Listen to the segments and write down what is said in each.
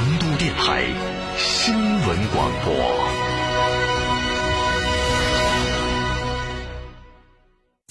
成都电台新闻广播。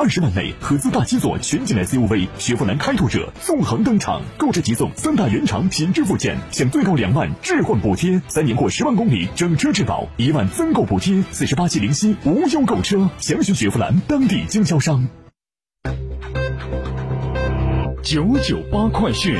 二十万内合资大七座全景 SUV 雪佛兰开拓者纵横登场，购置即送三大原厂品质附件，享最高两万置换补贴，三年或十万公里整车质保，一万增购补贴，四十八期零息无忧购车，详询雪佛兰当地经销商。九九八快讯，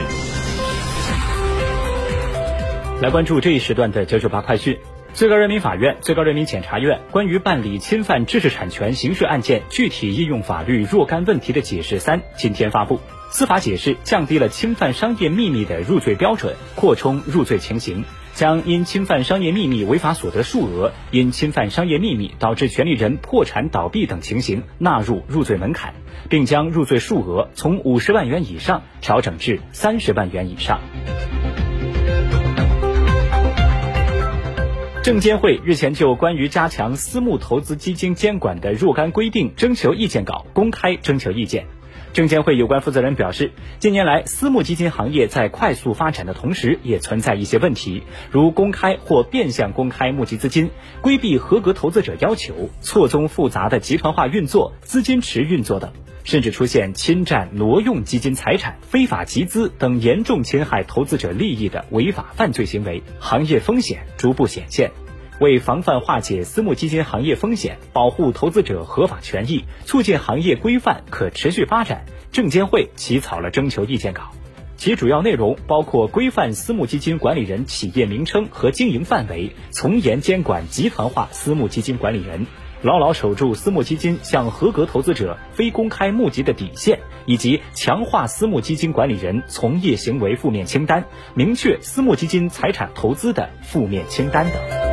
来关注这一时段的九九八快讯。最高人民法院、最高人民检察院关于办理侵犯知识产权刑事案件具体应用法律若干问题的解释三今天发布。司法解释降低了侵犯商业秘密的入罪标准，扩充入罪情形，将因侵犯商业秘密违法所得数额、因侵犯商业秘密导致权利人破产倒闭等情形纳入入罪门槛，并将入罪数额从五十万元以上调整至三十万元以上。证监会日前就关于加强私募投资基金监管的若干规定征求意见稿公开征求意见。证监会有关负责人表示，近年来私募基金行业在快速发展的同时，也存在一些问题，如公开或变相公开募集资金、规避合格投资者要求、错综复杂的集团化运作、资金池运作等，甚至出现侵占、挪用基金财产、非法集资等严重侵害投资者利益的违法犯罪行为，行业风险逐步显现。为防范化解私募基金行业风险，保护投资者合法权益，促进行业规范可持续发展，证监会起草了征求意见稿。其主要内容包括规范私募基金管理人企业名称和经营范围，从严监管集团化私募基金管理人，牢牢守住私募基金向合格投资者非公开募集的底线，以及强化私募基金管理人从业行为负面清单，明确私募基金财产投资的负面清单等。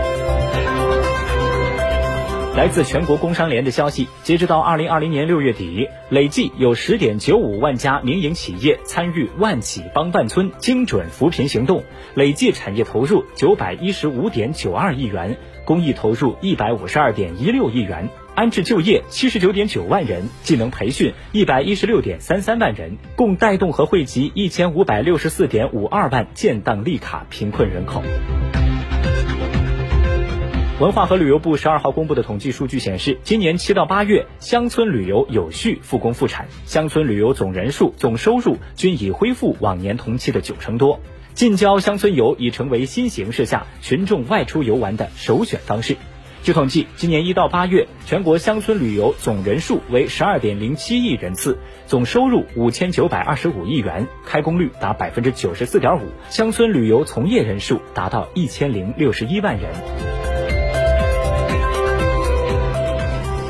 来自全国工商联的消息，截止到二零二零年六月底，累计有十点九五万家民营企业参与“万企帮万村”精准扶贫行动，累计产业投入九百一十五点九二亿元，公益投入一百五十二点一六亿元，安置就业七十九点九万人，技能培训一百一十六点三三万人，共带动和惠及一千五百六十四点五二万建档立卡贫困人口。文化和旅游部十二号公布的统计数据显示，今年七到八月，乡村旅游有序复工复产，乡村旅游总人数、总收入均已恢复往年同期的九成多。近郊乡村游已成为新形势下群众外出游玩的首选方式。据统计，今年一到八月，全国乡村旅游总人数为十二点零七亿人次，总收入五千九百二十五亿元，开工率达百分之九十四点五，乡村旅游从业人数达到一千零六十一万人。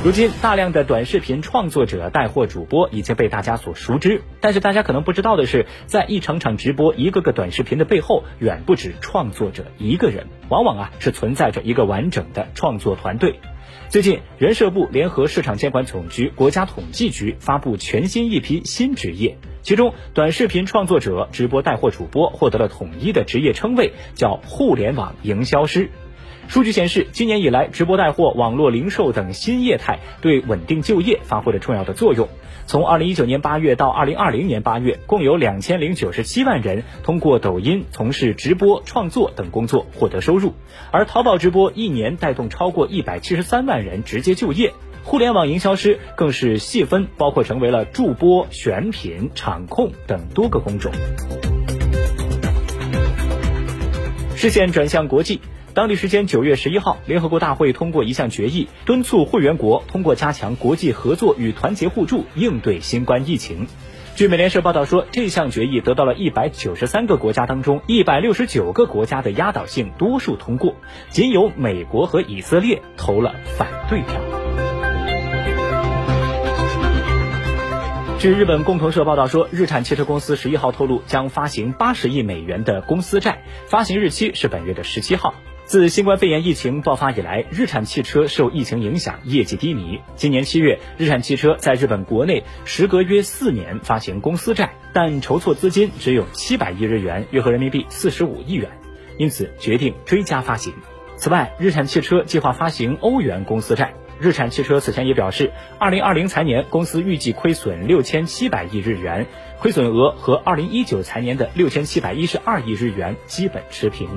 如今，大量的短视频创作者、带货主播已经被大家所熟知。但是，大家可能不知道的是，在一场场直播、一个个短视频的背后，远不止创作者一个人，往往啊是存在着一个完整的创作团队。最近，人社部联合市场监管总局、国家统计局发布全新一批新职业，其中，短视频创作者、直播带货主播获得了统一的职业称谓，叫“互联网营销师”。数据显示，今年以来，直播带货、网络零售等新业态对稳定就业发挥了重要的作用。从2019年8月到2020年8月，共有2097万人通过抖音从事直播创作等工作获得收入，而淘宝直播一年带动超过173万人直接就业。互联网营销师更是细分，包括成为了助播、选品、场控等多个工种。视线转向国际。当地时间九月十一号，联合国大会通过一项决议，敦促会员国通过加强国际合作与团结互助应对新冠疫情。据美联社报道说，这项决议得到了一百九十三个国家当中一百六十九个国家的压倒性多数通过，仅有美国和以色列投了反对票。据日本共同社报道说，日产汽车公司十一号透露将发行八十亿美元的公司债，发行日期是本月的十七号。自新冠肺炎疫情爆发以来，日产汽车受疫情影响，业绩低迷。今年七月，日产汽车在日本国内时隔约四年发行公司债，但筹措资金只有七百亿日元，约合人民币四十五亿元，因此决定追加发行。此外，日产汽车计划发行欧元公司债。日产汽车此前也表示，二零二零财年公司预计亏损六千七百亿日元，亏损额和二零一九财年的六千七百一十二亿日元基本持平。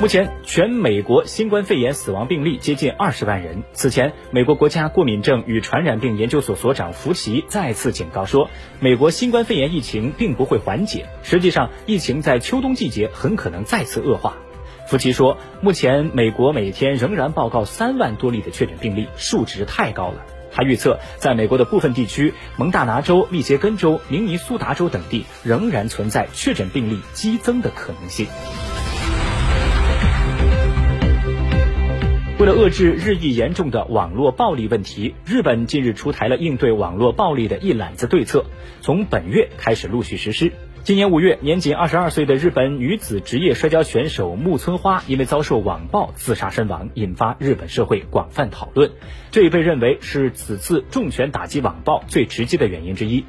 目前，全美国新冠肺炎死亡病例接近二十万人。此前，美国国家过敏症与传染病研究所所长福奇再次警告说，美国新冠肺炎疫情并不会缓解，实际上，疫情在秋冬季节很可能再次恶化。福奇说，目前美国每天仍然报告三万多例的确诊病例，数值太高了。他预测，在美国的部分地区，蒙大拿州、密歇根州、明尼苏达州等地仍然存在确诊病例激增的可能性。为了遏制日益严重的网络暴力问题，日本近日出台了应对网络暴力的一揽子对策，从本月开始陆续实施。今年五月，年仅二十二岁的日本女子职业摔跤选手木村花因为遭受网暴自杀身亡，引发日本社会广泛讨论。这也被认为是此次重拳打击网暴最直接的原因之一。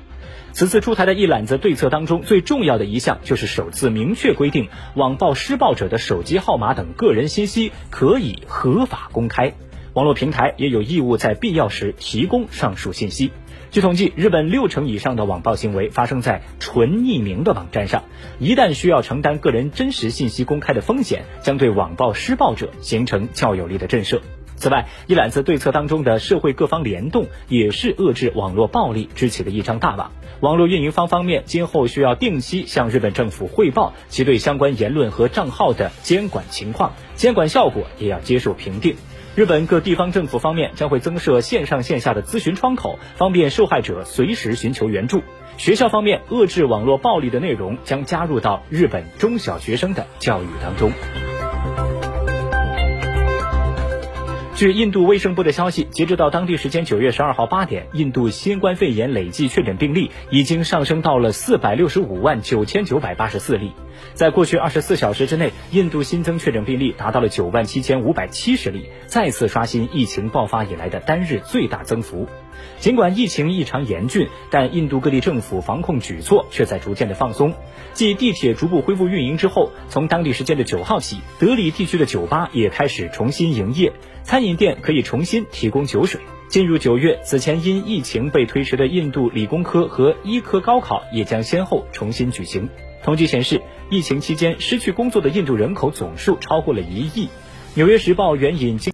此次出台的一揽子对策当中，最重要的一项就是首次明确规定，网暴施暴者的手机号码等个人信息可以合法公开，网络平台也有义务在必要时提供上述信息。据统计，日本六成以上的网暴行为发生在纯匿名的网站上，一旦需要承担个人真实信息公开的风险，将对网暴施暴者形成较有力的震慑。此外，一揽子对策当中的社会各方联动，也是遏制网络暴力支起的一张大网。网络运营方方面今后需要定期向日本政府汇报其对相关言论和账号的监管情况，监管效果也要接受评定。日本各地方政府方面将会增设线上线下的咨询窗口，方便受害者随时寻求援助。学校方面，遏制网络暴力的内容将加入到日本中小学生的教育当中。据印度卫生部的消息，截止到当地时间九月十二号八点，印度新冠肺炎累计确诊病例已经上升到了四百六十五万九千九百八十四例。在过去二十四小时之内，印度新增确诊病例达到了九万七千五百七十例，再次刷新疫情爆发以来的单日最大增幅。尽管疫情异常严峻，但印度各地政府防控举措却在逐渐的放松。继地铁逐步恢复运营之后，从当地时间的九号起，德里地区的酒吧也开始重新营业，餐饮店可以重新提供酒水。进入九月，此前因疫情被推迟的印度理工科和医科高考也将先后重新举行。统计显示，疫情期间失去工作的印度人口总数超过了一亿。纽约时报援引经。